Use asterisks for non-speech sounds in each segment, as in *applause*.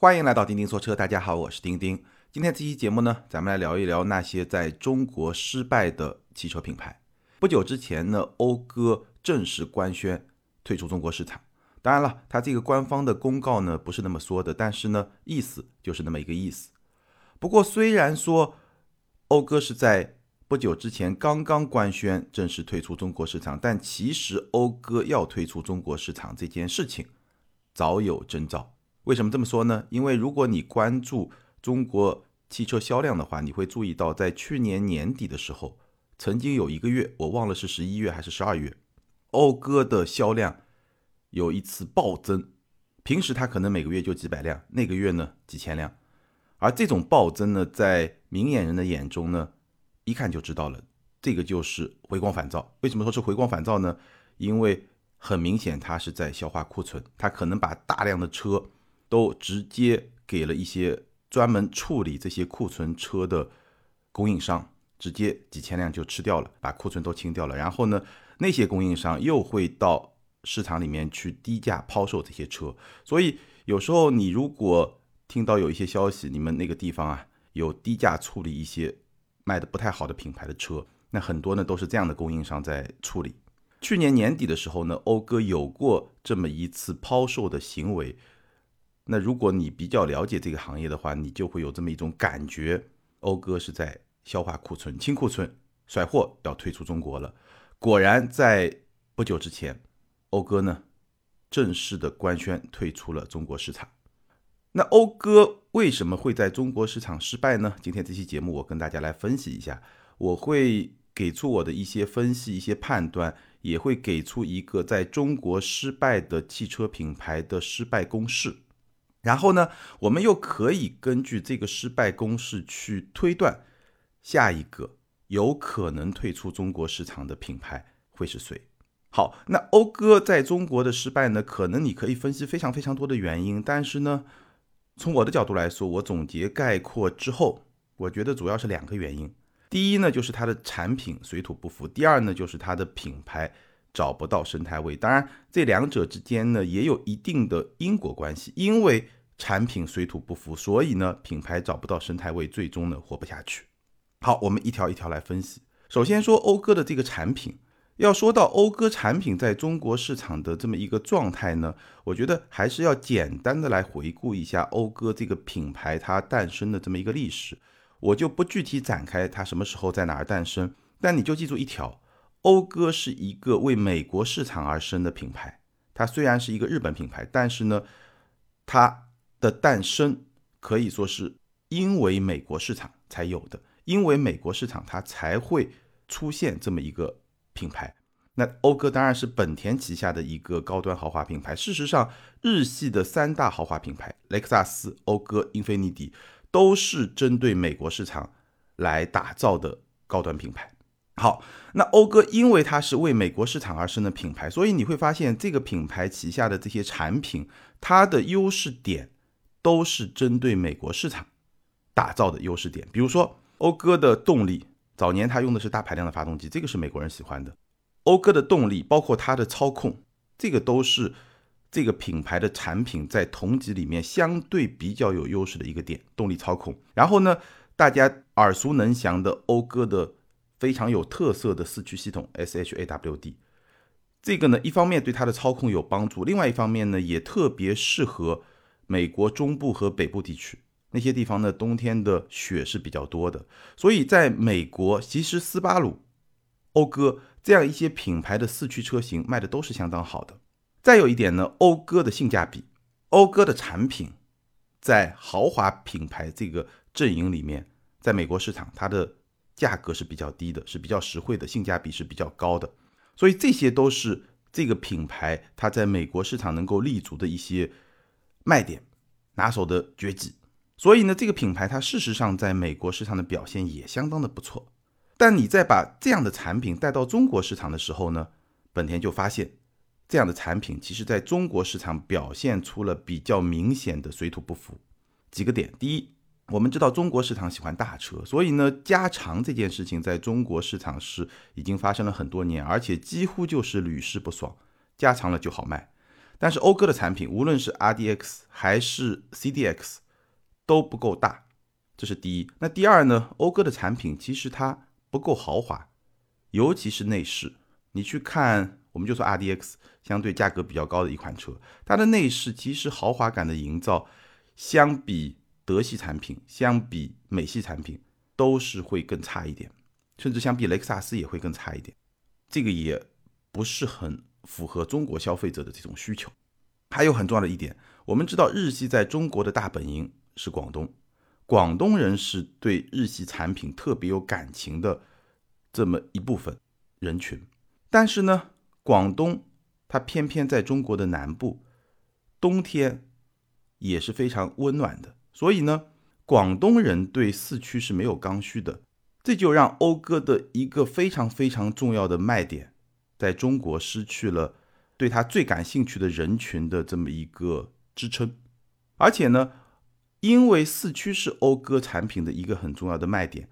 欢迎来到钉钉说车，大家好，我是钉钉。今天这期节目呢，咱们来聊一聊那些在中国失败的汽车品牌。不久之前呢，讴歌正式官宣退出中国市场。当然了，它这个官方的公告呢不是那么说的，但是呢，意思就是那么一个意思。不过虽然说讴歌是在不久之前刚刚官宣正式退出中国市场，但其实讴歌要退出中国市场这件事情早有征兆。为什么这么说呢？因为如果你关注中国汽车销量的话，你会注意到，在去年年底的时候，曾经有一个月，我忘了是十一月还是十二月，讴歌的销量有一次暴增。平时它可能每个月就几百辆，那个月呢几千辆。而这种暴增呢，在明眼人的眼中呢，一看就知道了，这个就是回光返照。为什么说是回光返照呢？因为很明显，它是在消化库存，它可能把大量的车都直接给了一些专门处理这些库存车的供应商，直接几千辆就吃掉了，把库存都清掉了。然后呢，那些供应商又会到市场里面去低价抛售这些车。所以有时候你如果听到有一些消息，你们那个地方啊有低价处理一些。卖的不太好的品牌的车，那很多呢都是这样的供应商在处理。去年年底的时候呢，讴歌有过这么一次抛售的行为。那如果你比较了解这个行业的话，你就会有这么一种感觉：讴歌是在消化库存、清库存、甩货，要退出中国了。果然，在不久之前，讴歌呢正式的官宣退出了中国市场。那讴歌为什么会在中国市场失败呢？今天这期节目我跟大家来分析一下，我会给出我的一些分析、一些判断，也会给出一个在中国失败的汽车品牌的失败公式。然后呢，我们又可以根据这个失败公式去推断下一个有可能退出中国市场的品牌会是谁。好，那讴歌在中国的失败呢，可能你可以分析非常非常多的原因，但是呢。从我的角度来说，我总结概括之后，我觉得主要是两个原因。第一呢，就是它的产品水土不服；第二呢，就是它的品牌找不到生态位。当然，这两者之间呢也有一定的因果关系。因为产品水土不服，所以呢品牌找不到生态位，最终呢活不下去。好，我们一条一条来分析。首先说讴歌的这个产品。要说到讴歌产品在中国市场的这么一个状态呢，我觉得还是要简单的来回顾一下讴歌这个品牌它诞生的这么一个历史。我就不具体展开它什么时候在哪儿诞生，但你就记住一条：讴歌是一个为美国市场而生的品牌。它虽然是一个日本品牌，但是呢，它的诞生可以说是因为美国市场才有的，因为美国市场它才会出现这么一个。品牌，那讴歌当然是本田旗下的一个高端豪华品牌。事实上，日系的三大豪华品牌雷克萨斯、讴歌、英菲尼迪都是针对美国市场来打造的高端品牌。好，那讴歌因为它是为美国市场而生的品牌，所以你会发现这个品牌旗下的这些产品，它的优势点都是针对美国市场打造的优势点。比如说，讴歌的动力。早年它用的是大排量的发动机，这个是美国人喜欢的。讴歌的动力，包括它的操控，这个都是这个品牌的产品在同级里面相对比较有优势的一个点，动力操控。然后呢，大家耳熟能详的讴歌的非常有特色的四驱系统 SHAWD，这个呢，一方面对它的操控有帮助，另外一方面呢，也特别适合美国中部和北部地区。那些地方呢，冬天的雪是比较多的，所以在美国，其实斯巴鲁、讴歌这样一些品牌的四驱车型卖的都是相当好的。再有一点呢，讴歌的性价比，讴歌的产品在豪华品牌这个阵营里面，在美国市场它的价格是比较低的，是比较实惠的，性价比是比较高的。所以这些都是这个品牌它在美国市场能够立足的一些卖点、拿手的绝技。所以呢，这个品牌它事实上在美国市场的表现也相当的不错。但你在把这样的产品带到中国市场的时候呢，本田就发现这样的产品其实在中国市场表现出了比较明显的水土不服。几个点，第一，我们知道中国市场喜欢大车，所以呢，加长这件事情在中国市场是已经发生了很多年，而且几乎就是屡试不爽，加长了就好卖。但是讴歌的产品，无论是 RDX 还是 CDX，都不够大，这是第一。那第二呢？讴歌的产品其实它不够豪华，尤其是内饰。你去看，我们就说 RDX，相对价格比较高的一款车，它的内饰其实豪华感的营造，相比德系产品，相比美系产品，都是会更差一点，甚至相比雷克萨斯也会更差一点。这个也不是很。符合中国消费者的这种需求，还有很重要的一点，我们知道日系在中国的大本营是广东，广东人是对日系产品特别有感情的这么一部分人群，但是呢，广东它偏偏在中国的南部，冬天也是非常温暖的，所以呢，广东人对四驱是没有刚需的，这就让讴歌的一个非常非常重要的卖点。在中国失去了对他最感兴趣的人群的这么一个支撑，而且呢，因为四驱是讴歌产品的一个很重要的卖点，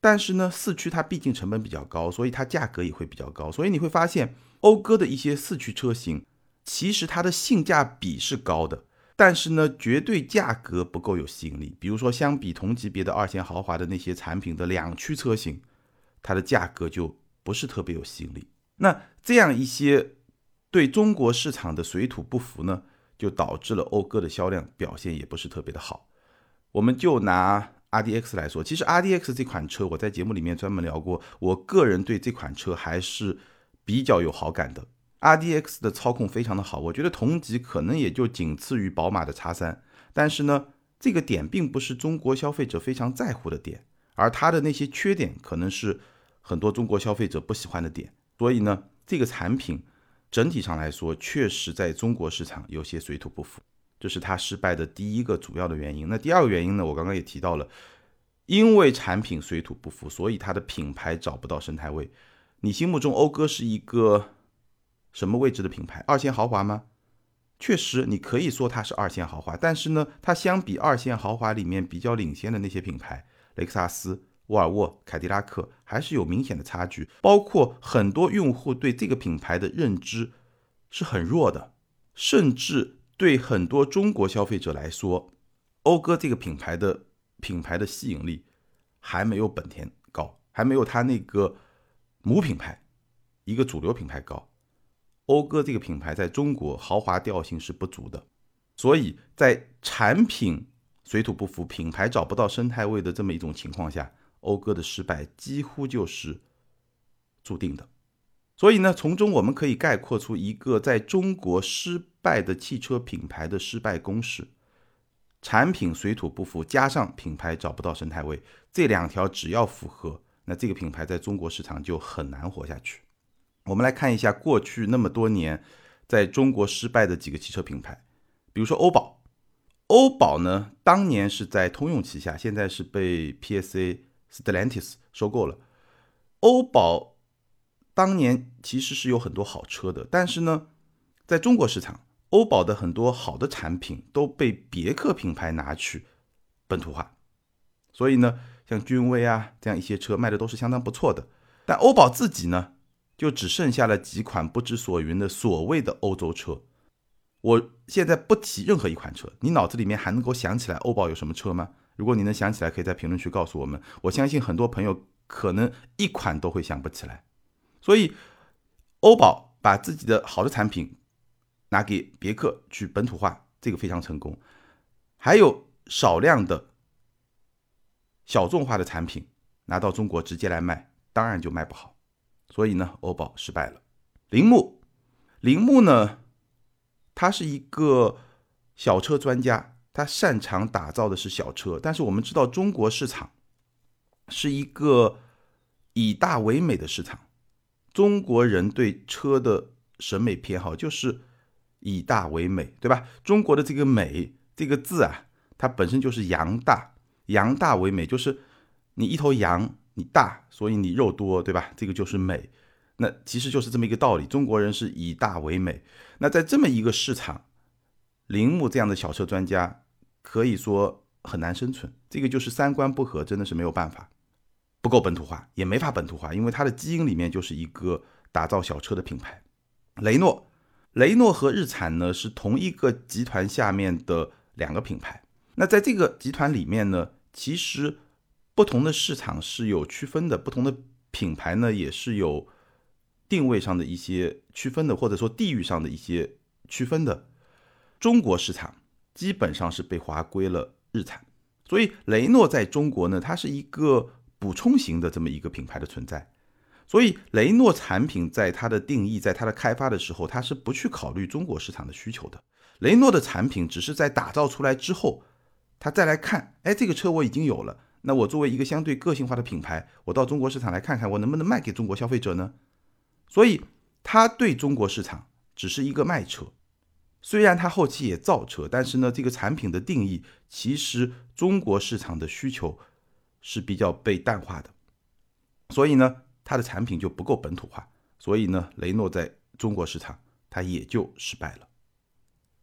但是呢，四驱它毕竟成本比较高，所以它价格也会比较高。所以你会发现，讴歌的一些四驱车型，其实它的性价比是高的，但是呢，绝对价格不够有吸引力。比如说，相比同级别的二线豪华的那些产品的两驱车型，它的价格就不是特别有吸引力。那这样一些对中国市场的水土不服呢，就导致了讴歌的销量表现也不是特别的好。我们就拿 RDX 来说，其实 RDX 这款车我在节目里面专门聊过，我个人对这款车还是比较有好感的。RDX 的操控非常的好，我觉得同级可能也就仅次于宝马的叉三，但是呢，这个点并不是中国消费者非常在乎的点，而它的那些缺点可能是很多中国消费者不喜欢的点。所以呢，这个产品整体上来说，确实在中国市场有些水土不服，这是它失败的第一个主要的原因。那第二个原因呢，我刚刚也提到了，因为产品水土不服，所以它的品牌找不到生态位。你心目中讴歌是一个什么位置的品牌？二线豪华吗？确实，你可以说它是二线豪华，但是呢，它相比二线豪华里面比较领先的那些品牌，雷克萨斯。沃尔沃、凯迪拉克还是有明显的差距，包括很多用户对这个品牌的认知是很弱的，甚至对很多中国消费者来说，讴歌这个品牌的品牌的吸引力还没有本田高，还没有它那个母品牌一个主流品牌高。讴歌这个品牌在中国豪华调性是不足的，所以在产品水土不服、品牌找不到生态位的这么一种情况下。讴歌的失败几乎就是注定的，所以呢，从中我们可以概括出一个在中国失败的汽车品牌的失败公式：产品水土不服，加上品牌找不到生态位，这两条只要符合，那这个品牌在中国市场就很难活下去。我们来看一下过去那么多年在中国失败的几个汽车品牌，比如说欧宝，欧宝呢，当年是在通用旗下，现在是被 PSA。Stellantis 收购了欧宝，当年其实是有很多好车的，但是呢，在中国市场，欧宝的很多好的产品都被别克品牌拿去本土化，所以呢，像君威啊这样一些车卖的都是相当不错的，但欧宝自己呢，就只剩下了几款不知所云的所谓的欧洲车。我现在不提任何一款车，你脑子里面还能够想起来欧宝有什么车吗？如果你能想起来，可以在评论区告诉我们。我相信很多朋友可能一款都会想不起来。所以，欧宝把自己的好的产品拿给别克去本土化，这个非常成功。还有少量的小众化的产品拿到中国直接来卖，当然就卖不好。所以呢，欧宝失败了。铃木，铃木呢，它是一个小车专家。他擅长打造的是小车，但是我们知道中国市场是一个以大为美的市场，中国人对车的审美偏好就是以大为美，对吧？中国的这个“美”这个字啊，它本身就是羊大，羊大为美，就是你一头羊，你大，所以你肉多，对吧？这个就是美。那其实就是这么一个道理，中国人是以大为美。那在这么一个市场，铃木这样的小车专家。可以说很难生存，这个就是三观不合，真的是没有办法，不够本土化，也没法本土化，因为它的基因里面就是一个打造小车的品牌。雷诺，雷诺和日产呢是同一个集团下面的两个品牌。那在这个集团里面呢，其实不同的市场是有区分的，不同的品牌呢也是有定位上的一些区分的，或者说地域上的一些区分的。中国市场基本上是被划归了日产，所以雷诺在中国呢，它是一个补充型的这么一个品牌的存在。所以雷诺产品在它的定义，在它的开发的时候，它是不去考虑中国市场的需求的。雷诺的产品只是在打造出来之后。他再来看，哎，这个车我已经有了，那我作为一个相对个性化的品牌，我到中国市场来看看，我能不能卖给中国消费者呢？所以他对中国市场只是一个卖车，虽然它后期也造车，但是呢，这个产品的定义其实中国市场的需求是比较被淡化的，所以呢，它的产品就不够本土化，所以呢，雷诺在中国市场它也就失败了，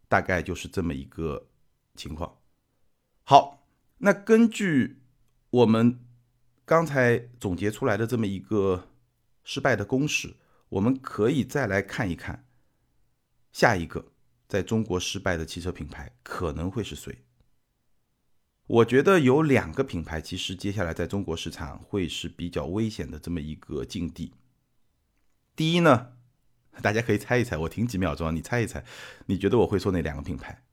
大概就是这么一个情况。好，那根据我们刚才总结出来的这么一个失败的公式，我们可以再来看一看下一个在中国失败的汽车品牌可能会是谁。我觉得有两个品牌，其实接下来在中国市场会是比较危险的这么一个境地。第一呢，*laughs* 大家可以猜一猜，我停几秒钟，你猜一猜，你觉得我会说哪两个品牌？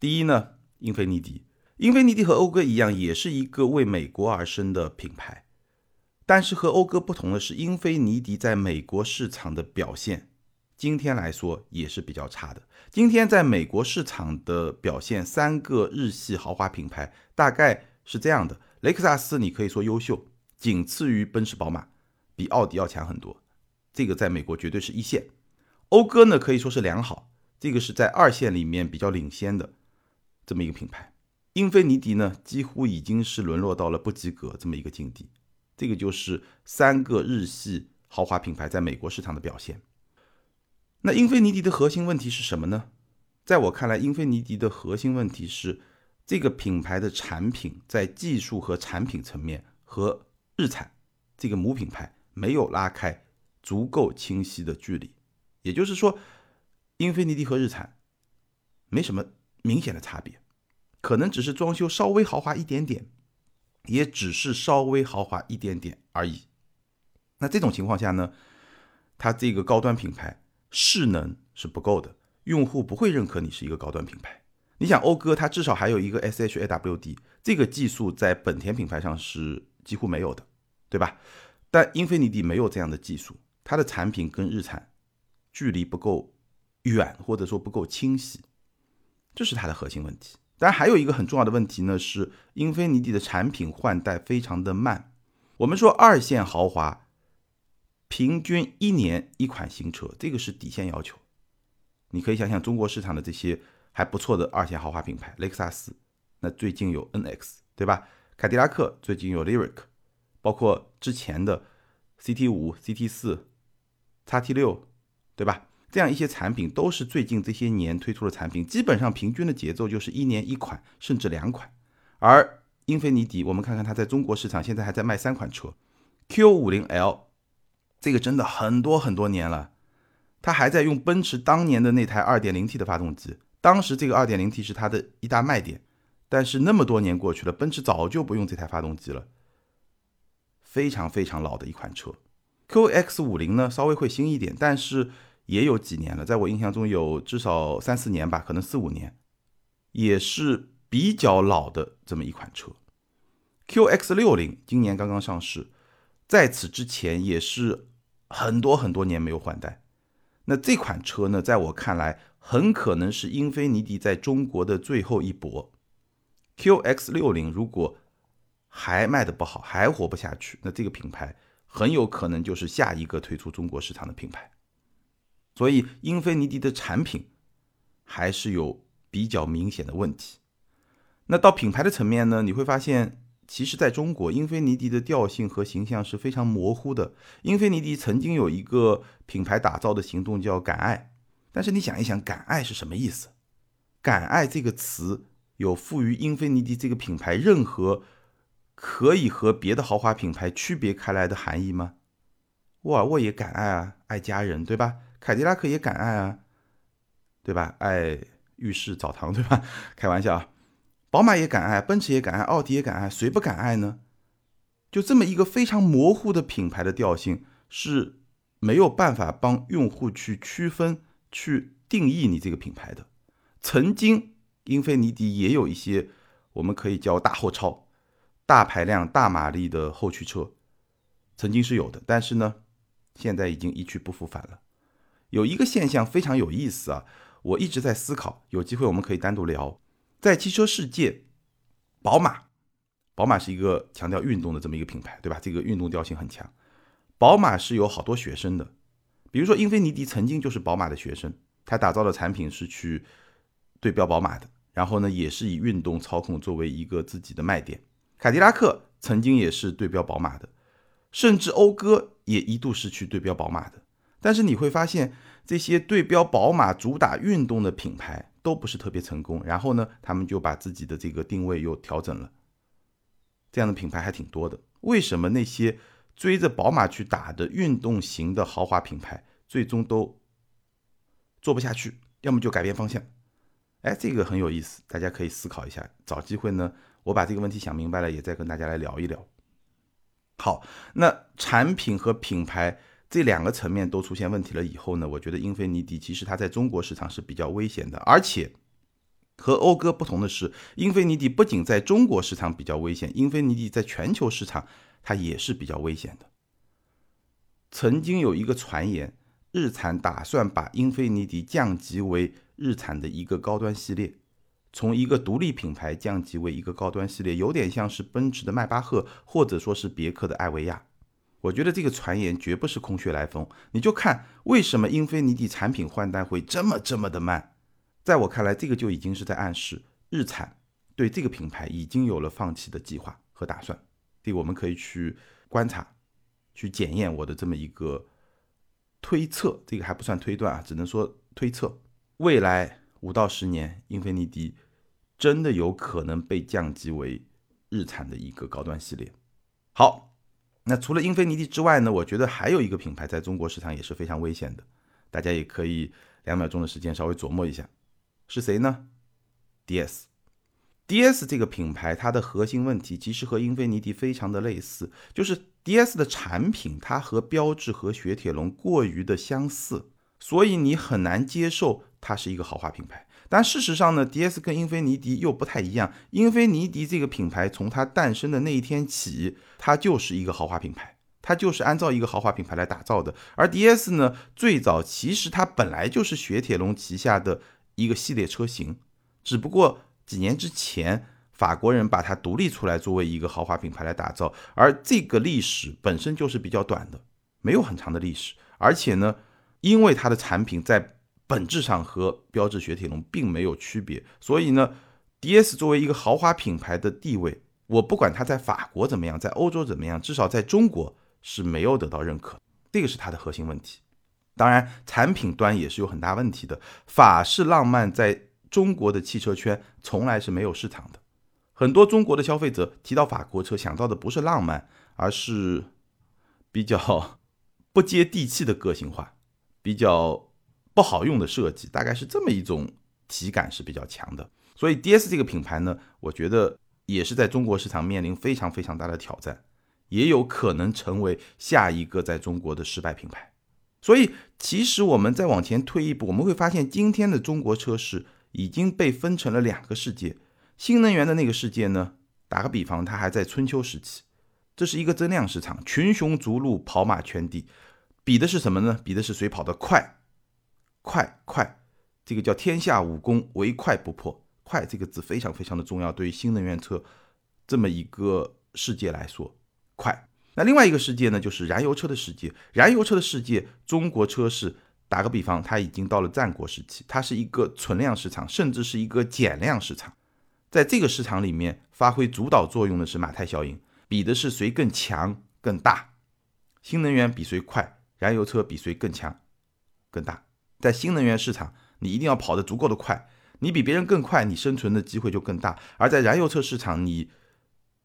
第一呢？英菲尼迪，英菲尼迪和讴歌一样，也是一个为美国而生的品牌。但是和讴歌不同的是，英菲尼迪在美国市场的表现，今天来说也是比较差的。今天在美国市场的表现，三个日系豪华品牌大概是这样的：雷克萨斯，你可以说优秀，仅次于奔驰、宝马，比奥迪要强很多。这个在美国绝对是一线。讴歌呢，可以说是良好，这个是在二线里面比较领先的。这么一个品牌，英菲尼迪呢，几乎已经是沦落到了不及格这么一个境地。这个就是三个日系豪华品牌在美国市场的表现。那英菲尼迪的核心问题是什么呢？在我看来，英菲尼迪的核心问题是这个品牌的产品在技术和产品层面和日产这个母品牌没有拉开足够清晰的距离。也就是说，英菲尼迪和日产没什么。明显的差别，可能只是装修稍微豪华一点点，也只是稍微豪华一点点而已。那这种情况下呢，它这个高端品牌势能是不够的，用户不会认可你是一个高端品牌。你想，讴歌它至少还有一个 SHAWD 这个技术，在本田品牌上是几乎没有的，对吧？但英菲尼迪没有这样的技术，它的产品跟日产距离不够远，或者说不够清晰。这是它的核心问题。当然，还有一个很重要的问题呢，是英菲尼迪的产品换代非常的慢。我们说二线豪华，平均一年一款新车，这个是底线要求。你可以想想中国市场的这些还不错的二线豪华品牌，雷克萨斯，那最近有 NX，对吧？凯迪拉克最近有 Lyric，包括之前的 CT 五、CT 四、叉 T 六，对吧？这样一些产品都是最近这些年推出的产品，基本上平均的节奏就是一年一款，甚至两款。而英菲尼迪，我们看看它在中国市场现在还在卖三款车，Q50L，这个真的很多很多年了，他还在用奔驰当年的那台 2.0T 的发动机，当时这个 2.0T 是它的一大卖点。但是那么多年过去了，奔驰早就不用这台发动机了，非常非常老的一款车。QX50 呢，稍微会新一点，但是。也有几年了，在我印象中有至少三四年吧，可能四五年，也是比较老的这么一款车。QX 六零今年刚刚上市，在此之前也是很多很多年没有换代。那这款车呢，在我看来，很可能是英菲尼迪在中国的最后一搏。QX 六零如果还卖的不好，还活不下去，那这个品牌很有可能就是下一个退出中国市场的品牌。所以，英菲尼迪的产品还是有比较明显的问题。那到品牌的层面呢？你会发现，其实在中国，英菲尼迪的调性和形象是非常模糊的。英菲尼迪曾经有一个品牌打造的行动叫“敢爱”，但是你想一想，“敢爱”是什么意思？“敢爱”这个词有赋予英菲尼迪这个品牌任何可以和别的豪华品牌区别开来的含义吗？沃尔沃也敢爱啊，爱家人，对吧？凯迪拉克也敢爱啊，对吧？爱浴室澡堂，对吧？开玩笑。宝马也敢爱，奔驰也敢爱，奥迪也敢爱，谁不敢爱呢？就这么一个非常模糊的品牌的调性，是没有办法帮用户去区分、去定义你这个品牌的。曾经，英菲尼迪也有一些我们可以叫大后超、大排量、大马力的后驱车，曾经是有的，但是呢，现在已经一去不复返了。有一个现象非常有意思啊，我一直在思考，有机会我们可以单独聊。在汽车世界，宝马，宝马是一个强调运动的这么一个品牌，对吧？这个运动调性很强。宝马是有好多学生的，比如说英菲尼迪曾经就是宝马的学生，他打造的产品是去对标宝马的，然后呢，也是以运动操控作为一个自己的卖点。凯迪拉克曾经也是对标宝马的，甚至讴歌也一度是去对标宝马的。但是你会发现，这些对标宝马、主打运动的品牌都不是特别成功。然后呢，他们就把自己的这个定位又调整了。这样的品牌还挺多的。为什么那些追着宝马去打的运动型的豪华品牌，最终都做不下去？要么就改变方向。哎，这个很有意思，大家可以思考一下。找机会呢，我把这个问题想明白了，也再跟大家来聊一聊。好，那产品和品牌。这两个层面都出现问题了以后呢，我觉得英菲尼迪其实它在中国市场是比较危险的，而且和讴歌不同的是，英菲尼迪不仅在中国市场比较危险，英菲尼迪在全球市场它也是比较危险的。曾经有一个传言，日产打算把英菲尼迪降级为日产的一个高端系列，从一个独立品牌降级为一个高端系列，有点像是奔驰的迈巴赫，或者说是别克的艾维亚。我觉得这个传言绝不是空穴来风，你就看为什么英菲尼迪产品换代会这么这么的慢，在我看来，这个就已经是在暗示日产对这个品牌已经有了放弃的计划和打算。这个我们可以去观察、去检验我的这么一个推测，这个还不算推断啊，只能说推测。未来五到十年，英菲尼迪真的有可能被降级为日产的一个高端系列。好。那除了英菲尼迪之外呢？我觉得还有一个品牌在中国市场也是非常危险的，大家也可以两秒钟的时间稍微琢磨一下，是谁呢？DS。DS 这个品牌它的核心问题其实和英菲尼迪非常的类似，就是 DS 的产品它和标致和雪铁龙过于的相似，所以你很难接受它是一个豪华品牌。但事实上呢，DS 跟英菲尼迪又不太一样。英菲尼迪这个品牌从它诞生的那一天起，它就是一个豪华品牌，它就是按照一个豪华品牌来打造的。而 DS 呢，最早其实它本来就是雪铁龙旗下的一个系列车型，只不过几年之前法国人把它独立出来作为一个豪华品牌来打造。而这个历史本身就是比较短的，没有很长的历史。而且呢，因为它的产品在本质上和标致雪铁龙并没有区别，所以呢，DS 作为一个豪华品牌的地位，我不管它在法国怎么样，在欧洲怎么样，至少在中国是没有得到认可，这个是它的核心问题。当然，产品端也是有很大问题的。法式浪漫在中国的汽车圈从来是没有市场的，很多中国的消费者提到法国车，想到的不是浪漫，而是比较 *laughs* 不接地气的个性化，比较。不好用的设计，大概是这么一种体感是比较强的。所以 DS 这个品牌呢，我觉得也是在中国市场面临非常非常大的挑战，也有可能成为下一个在中国的失败品牌。所以其实我们再往前推一步，我们会发现今天的中国车市已经被分成了两个世界。新能源的那个世界呢，打个比方，它还在春秋时期，这是一个增量市场，群雄逐鹿，跑马圈地，比的是什么呢？比的是谁跑得快。快快，这个叫天下武功，唯快不破。快这个字非常非常的重要，对于新能源车这么一个世界来说，快。那另外一个世界呢，就是燃油车的世界。燃油车的世界，中国车市打个比方，它已经到了战国时期，它是一个存量市场，甚至是一个减量市场。在这个市场里面，发挥主导作用的是马太效应，比的是谁更强更大。新能源比谁快，燃油车比谁更强更大。在新能源市场，你一定要跑得足够的快，你比别人更快，你生存的机会就更大；而在燃油车市场，你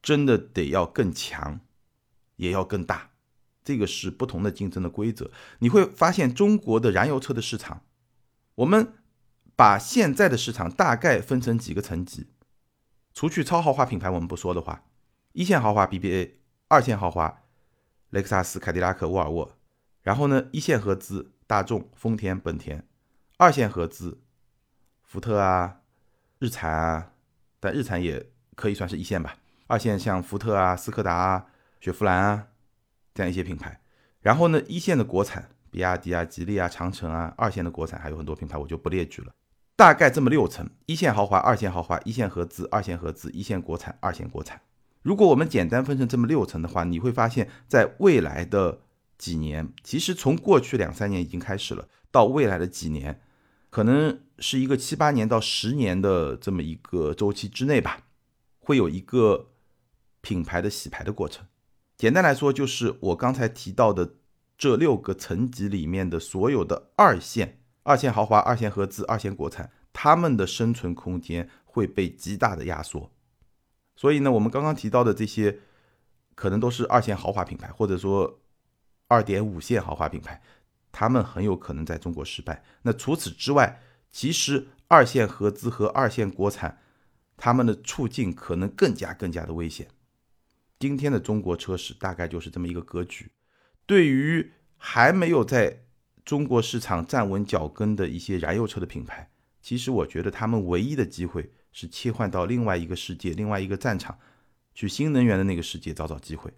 真的得要更强，也要更大，这个是不同的竞争的规则。你会发现中国的燃油车的市场，我们把现在的市场大概分成几个层级，除去超豪华品牌我们不说的话，一线豪华 BBA，二线豪华雷克萨斯、凯迪拉克、沃尔沃，然后呢一线合资大众、丰田、本田，二线合资福特啊、日产啊，但日产也可以算是一线吧。二线像福特啊、斯柯达啊、雪佛兰啊这样一些品牌，然后呢，一线的国产，比亚迪啊、吉利啊、长城啊，二线的国产还有很多品牌，我就不列举了。大概这么六层：一线豪华、二线豪华、一线合资、二线合资、一线国产、二线国产。如果我们简单分成这么六层的话，你会发现在未来的几年，其实从过去两三年已经开始了，到未来的几年，可能是一个七八年到十年的这么一个周期之内吧，会有一个。品牌的洗牌的过程，简单来说就是我刚才提到的这六个层级里面的所有的二线、二线豪华、二线合资、二线国产，他们的生存空间会被极大的压缩。所以呢，我们刚刚提到的这些，可能都是二线豪华品牌，或者说二点五线豪华品牌，他们很有可能在中国失败。那除此之外，其实二线合资和二线国产，他们的处境可能更加更加的危险。今天的中国车市大概就是这么一个格局。对于还没有在中国市场站稳脚跟的一些燃油车的品牌，其实我觉得他们唯一的机会是切换到另外一个世界、另外一个战场，去新能源的那个世界找找机会。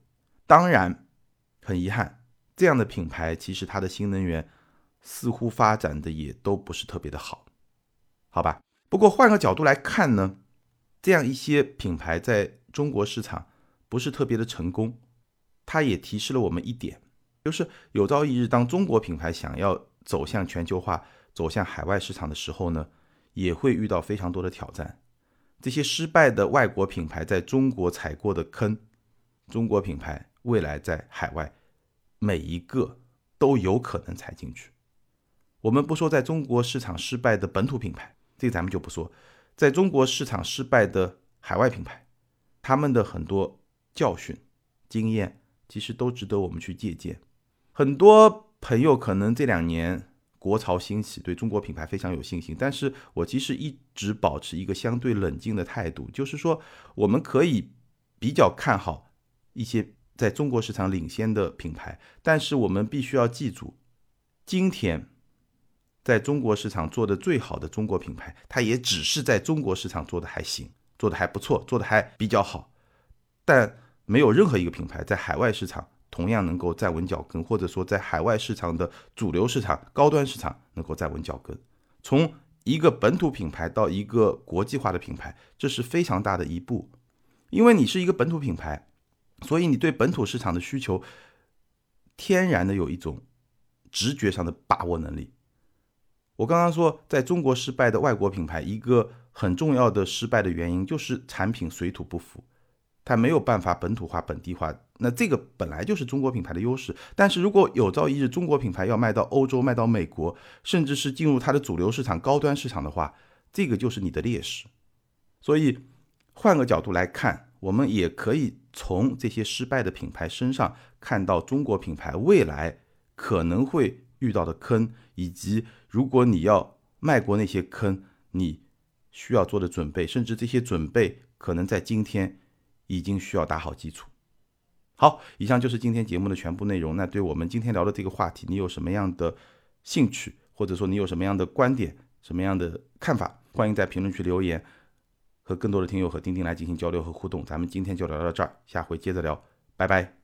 当然，很遗憾，这样的品牌其实它的新能源似乎发展的也都不是特别的好，好吧？不过换个角度来看呢，这样一些品牌在中国市场。不是特别的成功，它也提示了我们一点，就是有朝一日当中国品牌想要走向全球化、走向海外市场的时候呢，也会遇到非常多的挑战。这些失败的外国品牌在中国踩过的坑，中国品牌未来在海外每一个都有可能踩进去。我们不说在中国市场失败的本土品牌，这个咱们就不说，在中国市场失败的海外品牌，他们的很多。教训、经验其实都值得我们去借鉴。很多朋友可能这两年国潮兴起，对中国品牌非常有信心，但是我其实一直保持一个相对冷静的态度，就是说我们可以比较看好一些在中国市场领先的品牌，但是我们必须要记住，今天在中国市场做的最好的中国品牌，它也只是在中国市场做的还行，做的还不错，做的还比较好，但。没有任何一个品牌在海外市场同样能够站稳脚跟，或者说在海外市场的主流市场、高端市场能够站稳脚跟。从一个本土品牌到一个国际化的品牌，这是非常大的一步。因为你是一个本土品牌，所以你对本土市场的需求天然的有一种直觉上的把握能力。我刚刚说，在中国失败的外国品牌，一个很重要的失败的原因就是产品水土不服。它没有办法本土化、本地化，那这个本来就是中国品牌的优势。但是如果有朝一日中国品牌要卖到欧洲、卖到美国，甚至是进入它的主流市场、高端市场的话，这个就是你的劣势。所以换个角度来看，我们也可以从这些失败的品牌身上看到中国品牌未来可能会遇到的坑，以及如果你要迈过那些坑，你需要做的准备，甚至这些准备可能在今天。已经需要打好基础。好，以上就是今天节目的全部内容。那对我们今天聊的这个话题，你有什么样的兴趣，或者说你有什么样的观点、什么样的看法？欢迎在评论区留言，和更多的听友和钉钉来进行交流和互动。咱们今天就聊到这儿，下回接着聊，拜拜。